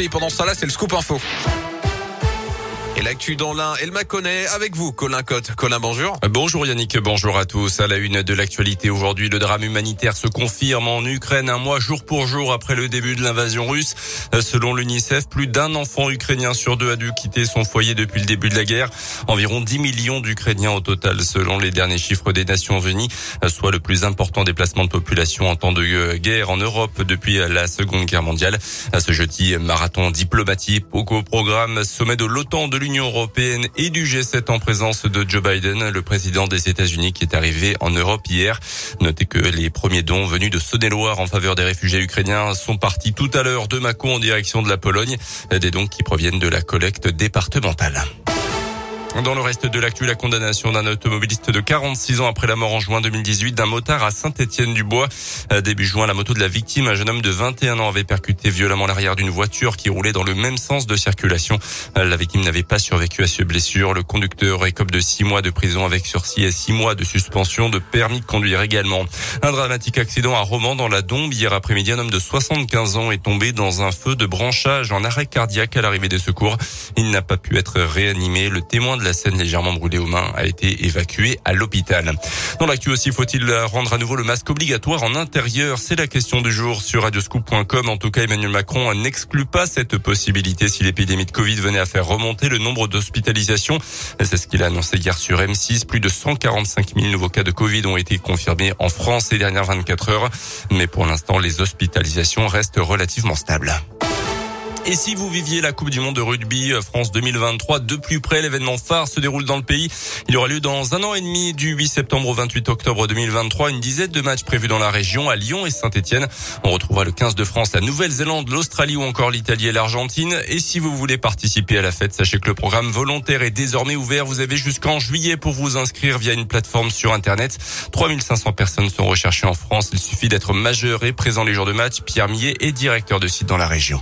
Et pendant ce temps-là, c'est le scoop info. Et l'actu dans l'un, elle m'a connaît avec vous, Colin Cotte. Colin, bonjour. Bonjour Yannick, bonjour à tous. À la une de l'actualité aujourd'hui, le drame humanitaire se confirme en Ukraine un mois jour pour jour après le début de l'invasion russe. Selon l'UNICEF, plus d'un enfant ukrainien sur deux a dû quitter son foyer depuis le début de la guerre. Environ 10 millions d'Ukrainiens au total selon les derniers chiffres des Nations Unies, soit le plus important déplacement de population en temps de guerre en Europe depuis la Seconde Guerre mondiale. À ce jeudi, marathon diplomatique au programme sommet de l'OTAN de l'Union l'Union européenne et du G7 en présence de Joe Biden, le président des États-Unis qui est arrivé en Europe hier. Notez que les premiers dons venus de Saône-et-Loire en faveur des réfugiés ukrainiens sont partis tout à l'heure de Macron en direction de la Pologne, des dons qui proviennent de la collecte départementale. Dans le reste de l'actu, la condamnation d'un automobiliste de 46 ans après la mort en juin 2018 d'un motard à Saint-Étienne-du-Bois. Euh, début juin, la moto de la victime, un jeune homme de 21 ans, avait percuté violemment l'arrière d'une voiture qui roulait dans le même sens de circulation. Euh, la victime n'avait pas survécu à ses blessures. Le conducteur écope de 6 mois de prison avec sursis et 6 mois de suspension de permis de conduire également. Un dramatique accident à Romans dans la Dombe. Hier après-midi, un homme de 75 ans est tombé dans un feu de branchage en arrêt cardiaque à l'arrivée des secours. Il n'a pas pu être réanimé. Le témoin de scène légèrement brûlée aux mains a été évacué à l'hôpital. Dans l'actu aussi, faut-il rendre à nouveau le masque obligatoire en intérieur? C'est la question du jour sur radioscoop.com. En tout cas, Emmanuel Macron n'exclut pas cette possibilité si l'épidémie de Covid venait à faire remonter le nombre d'hospitalisations. C'est ce qu'il a annoncé hier sur M6. Plus de 145 000 nouveaux cas de Covid ont été confirmés en France ces dernières 24 heures. Mais pour l'instant, les hospitalisations restent relativement stables. Et si vous viviez la Coupe du Monde de rugby euh, France 2023 de plus près, l'événement phare se déroule dans le pays. Il aura lieu dans un an et demi du 8 septembre au 28 octobre 2023. Une dizaine de matchs prévus dans la région, à Lyon et Saint-Etienne. On retrouvera le 15 de France, la Nouvelle-Zélande, l'Australie ou encore l'Italie et l'Argentine. Et si vous voulez participer à la fête, sachez que le programme volontaire est désormais ouvert. Vous avez jusqu'en juillet pour vous inscrire via une plateforme sur Internet. 3500 personnes sont recherchées en France. Il suffit d'être majeur et présent les jours de match. Pierre Millet est directeur de site dans la région.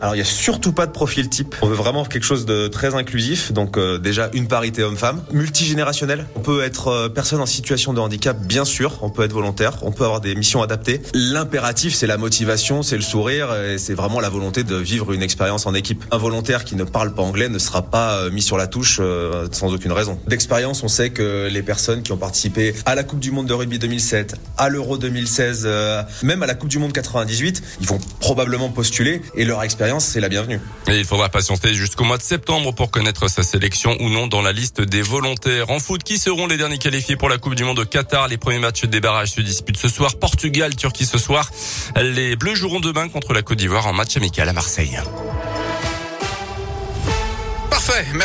Alors il y a surtout pas de profil type. On veut vraiment quelque chose de très inclusif. Donc euh, déjà une parité homme-femme, multigénérationnel. On peut être euh, personne en situation de handicap, bien sûr. On peut être volontaire. On peut avoir des missions adaptées. L'impératif, c'est la motivation, c'est le sourire, et c'est vraiment la volonté de vivre une expérience en équipe. Un volontaire qui ne parle pas anglais ne sera pas euh, mis sur la touche sans aucune raison. D'expérience, on sait que les personnes qui ont participé à la Coupe du Monde de rugby 2007, à l'Euro 2016, même à la Coupe du Monde 98, ils vont probablement postuler et leur expérience c'est la bienvenue. Et il faudra patienter jusqu'au mois de septembre pour connaître sa sélection ou non dans la liste des volontaires. En foot, qui seront les derniers qualifiés pour la Coupe du Monde au Qatar? Les premiers matchs des barrages se disputent ce soir. Portugal, Turquie ce soir. Les Bleus joueront demain contre la Côte d'Ivoire en match amical à Marseille. Parfait, merci.